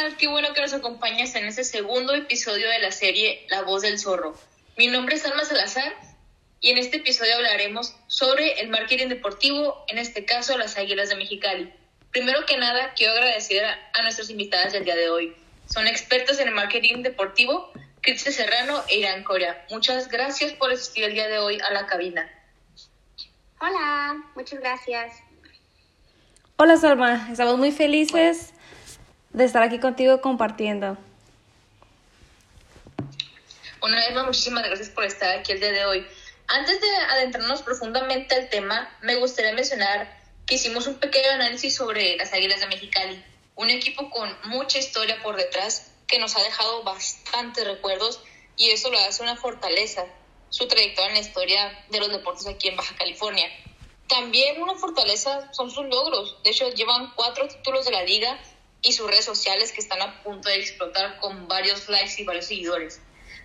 tal? Qué bueno que nos acompañas en este segundo episodio de la serie La voz del zorro. Mi nombre es Alma Salazar y en este episodio hablaremos sobre el marketing deportivo, en este caso las Águilas de Mexicali. Primero que nada, quiero agradecer a nuestras invitadas del día de hoy. Son expertos en el marketing deportivo, Cristian Serrano e Irán Corea. Muchas gracias por asistir el día de hoy a la cabina. Hola, muchas gracias. Hola Salma, estamos muy felices de estar aquí contigo compartiendo. Una vez más, muchísimas gracias por estar aquí el día de hoy. Antes de adentrarnos profundamente al tema, me gustaría mencionar que hicimos un pequeño análisis sobre las Águilas de Mexicali, un equipo con mucha historia por detrás que nos ha dejado bastantes recuerdos y eso lo hace una fortaleza, su trayectoria en la historia de los deportes aquí en Baja California. También una fortaleza son sus logros. De hecho, llevan cuatro títulos de la liga y sus redes sociales que están a punto de explotar con varios likes y varios seguidores.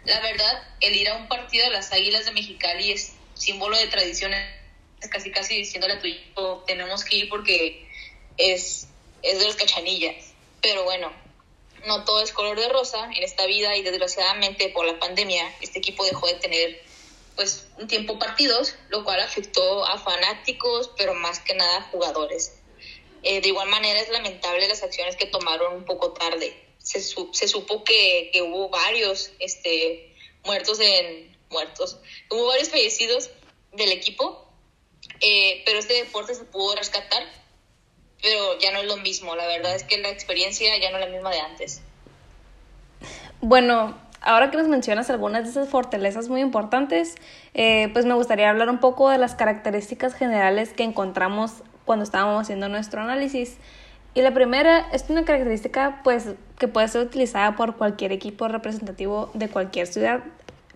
La verdad, el ir a un partido de las Águilas de Mexicali es símbolo de tradición, es casi casi diciéndole a tu hijo, tenemos que ir porque es, es de los cachanillas. Pero bueno, no todo es color de rosa en esta vida y desgraciadamente por la pandemia este equipo dejó de tener pues un tiempo partidos, lo cual afectó a fanáticos, pero más que nada a jugadores. Eh, de igual manera es lamentable las acciones que tomaron un poco tarde. Se, se supo que, que, hubo varios este, muertos en muertos, hubo varios fallecidos del equipo, eh, pero este deporte se pudo rescatar, pero ya no es lo mismo. La verdad es que la experiencia ya no es la misma de antes. Bueno, ahora que nos mencionas algunas de esas fortalezas muy importantes, eh, pues me gustaría hablar un poco de las características generales que encontramos cuando estábamos haciendo nuestro análisis. Y la primera es una característica pues que puede ser utilizada por cualquier equipo representativo de cualquier ciudad,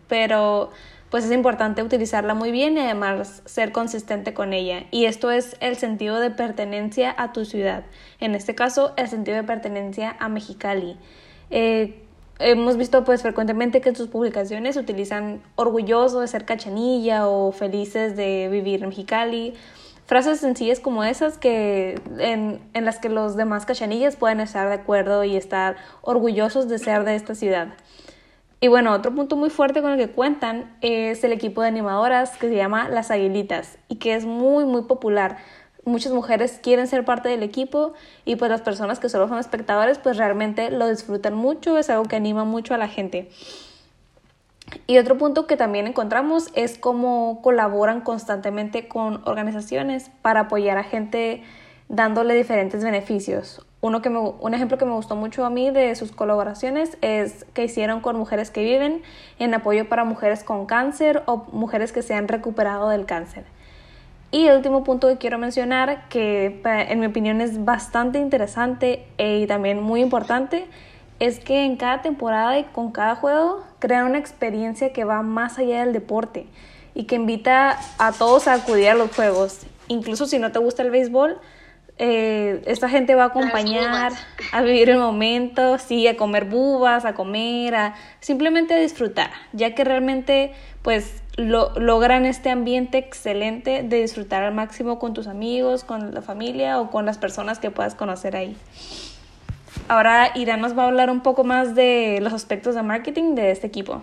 pero pues es importante utilizarla muy bien y además ser consistente con ella. Y esto es el sentido de pertenencia a tu ciudad. En este caso, el sentido de pertenencia a Mexicali. Eh, hemos visto pues frecuentemente que sus publicaciones utilizan orgulloso de ser cachanilla o felices de vivir en Mexicali. Frases sencillas como esas que en, en las que los demás cachanillas pueden estar de acuerdo y estar orgullosos de ser de esta ciudad. Y bueno, otro punto muy fuerte con el que cuentan es el equipo de animadoras que se llama Las Aguilitas y que es muy muy popular muchas mujeres quieren ser parte del equipo y pues las personas que solo son espectadores pues realmente lo disfrutan mucho, es algo que anima mucho a la gente. Y otro punto que también encontramos es cómo colaboran constantemente con organizaciones para apoyar a gente dándole diferentes beneficios. Uno que un ejemplo que me gustó mucho a mí de sus colaboraciones es que hicieron con mujeres que viven en apoyo para mujeres con cáncer o mujeres que se han recuperado del cáncer. Y el último punto que quiero mencionar, que en mi opinión es bastante interesante y también muy importante, es que en cada temporada y con cada juego crean una experiencia que va más allá del deporte y que invita a todos a acudir a los juegos. Incluso si no te gusta el béisbol, eh, esta gente va a acompañar a vivir el momento, sí, a comer bubas, a comer, a simplemente a disfrutar, ya que realmente pues lo, logran este ambiente excelente de disfrutar al máximo con tus amigos, con la familia o con las personas que puedas conocer ahí. Ahora Irán nos va a hablar un poco más de los aspectos de marketing de este equipo.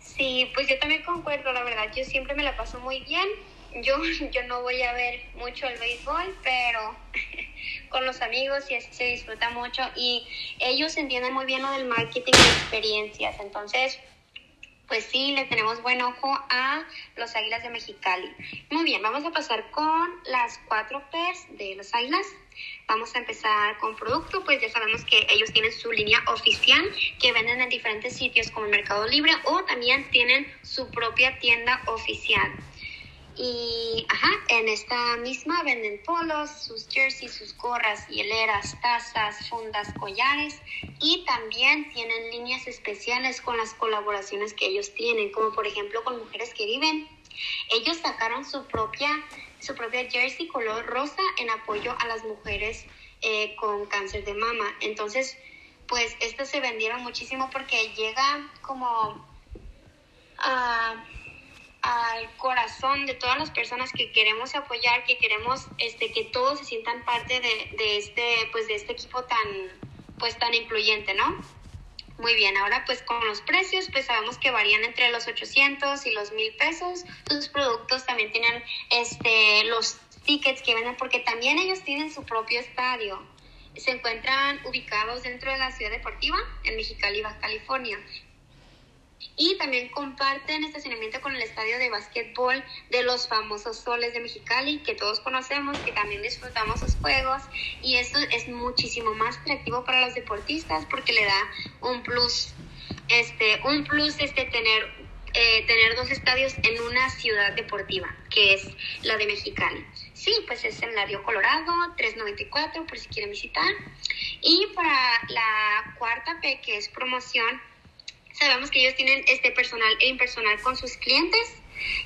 Sí, pues yo también concuerdo, la verdad, yo siempre me la paso muy bien yo, yo no voy a ver mucho el béisbol, pero con los amigos y así se disfruta mucho y ellos entienden muy bien lo del marketing de experiencias. Entonces, pues sí, le tenemos buen ojo a los Águilas de Mexicali. Muy bien, vamos a pasar con las cuatro P's de los Águilas. Vamos a empezar con producto, pues ya sabemos que ellos tienen su línea oficial que venden en diferentes sitios como el Mercado Libre o también tienen su propia tienda oficial. Y ajá, en esta misma venden polos, sus jerseys, sus gorras, hieleras, tazas, fundas, collares y también tienen líneas especiales con las colaboraciones que ellos tienen, como por ejemplo con Mujeres que Viven. Ellos sacaron su propia, su propia jersey color rosa en apoyo a las mujeres eh, con cáncer de mama. Entonces, pues estas se vendieron muchísimo porque llega como a al corazón de todas las personas que queremos apoyar, que queremos este, que todos se sientan parte de, de, este, pues, de este equipo tan, pues, tan incluyente, ¿no? Muy bien, ahora pues con los precios, pues sabemos que varían entre los 800 y los 1000 pesos. Sus productos también tienen este, los tickets que venden porque también ellos tienen su propio estadio. Se encuentran ubicados dentro de la ciudad deportiva en Mexicali, Baja California y también comparten estacionamiento con el estadio de básquetbol de los famosos Soles de Mexicali, que todos conocemos, que también disfrutamos sus juegos y esto es muchísimo más atractivo para los deportistas porque le da un plus, este, un plus este tener eh, tener dos estadios en una ciudad deportiva, que es la de Mexicali. Sí, pues es en Río Colorado, 394, por si quieren visitar. Y para la cuarta P, que es promoción, sabemos que ellos tienen este personal e impersonal con sus clientes,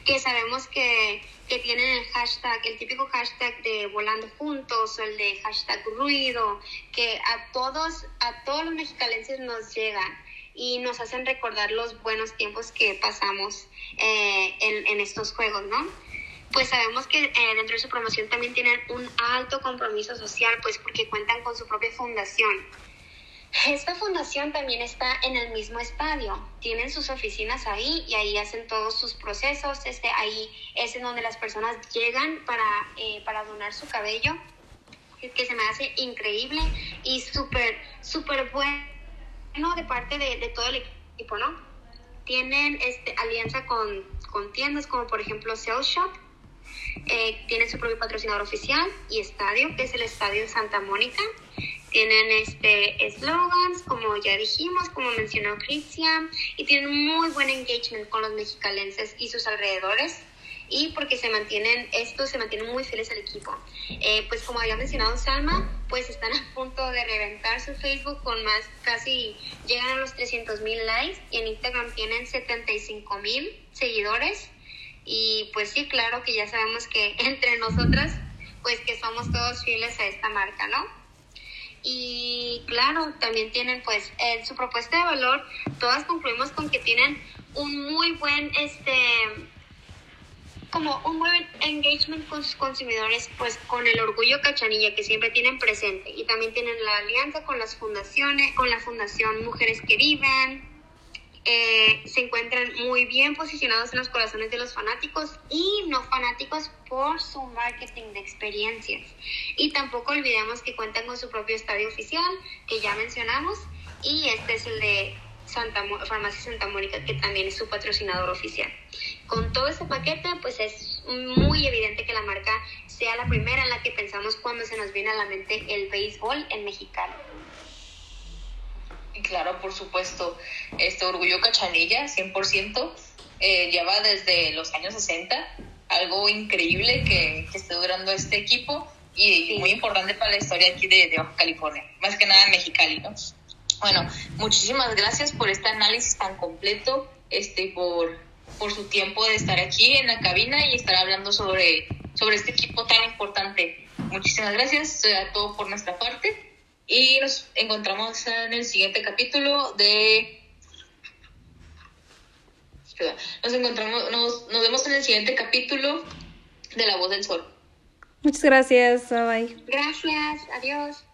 que sabemos que, que, tienen el hashtag, el típico hashtag de volando juntos o el de hashtag ruido, que a todos, a todos los mexicalenses nos llegan y nos hacen recordar los buenos tiempos que pasamos eh, en, en, estos juegos, ¿no? Pues sabemos que eh, dentro de su promoción también tienen un alto compromiso social, pues porque cuentan con su propia fundación esta fundación también está en el mismo estadio, tienen sus oficinas ahí y ahí hacen todos sus procesos, este, ahí es en donde las personas llegan para, eh, para donar su cabello, que se me hace increíble y súper, súper bueno de parte de, de, todo el equipo, ¿no? Tienen este, alianza con, con tiendas como por ejemplo Sales Shop, eh, tienen su propio patrocinador oficial y estadio, que es el Estadio Santa Mónica tienen este slogans, como ya dijimos, como mencionó Cristian, y tienen muy buen engagement con los mexicalenses y sus alrededores. Y porque se mantienen, estos se mantienen muy fieles al equipo. Eh, pues como había mencionado Salma, pues están a punto de reventar su Facebook con más, casi llegan a los 300 mil likes y en Instagram tienen 75 mil seguidores. Y pues sí, claro que ya sabemos que entre nosotras, pues que somos todos fieles a esta marca, ¿no? Y claro, también tienen pues su propuesta de valor, todas concluimos con que tienen un muy buen, este, como un buen engagement con sus consumidores, pues con el orgullo cachanilla que siempre tienen presente. Y también tienen la alianza con las fundaciones, con la fundación Mujeres que Viven, eh, se encuentran muy bien posicionados en los corazones de los fanáticos y no fanáticos por su marketing de experiencias. Y tampoco olvidemos que cuentan con su propio estadio oficial, que ya mencionamos, y este es el de Santa Farmacia Santa Mónica, que también es su patrocinador oficial. Con todo ese paquete, pues es muy evidente que la marca sea la primera en la que pensamos cuando se nos viene a la mente el béisbol en mexicano. Claro, por supuesto. Este Orgullo Cachanilla, 100%, eh, lleva desde los años 60, algo increíble que, que esté durando este equipo y muy importante para la historia aquí de, de, Baja California, más que nada en Mexicali, ¿no? Bueno, muchísimas gracias por este análisis tan completo, este, por, por su tiempo de estar aquí en la cabina y estar hablando sobre, sobre este equipo tan importante. Muchísimas gracias, a todo por nuestra parte. Y nos encontramos en el siguiente capítulo de... Nos encontramos, nos, nos vemos en el siguiente capítulo de La Voz del Sol. Muchas gracias, bye. Gracias, adiós.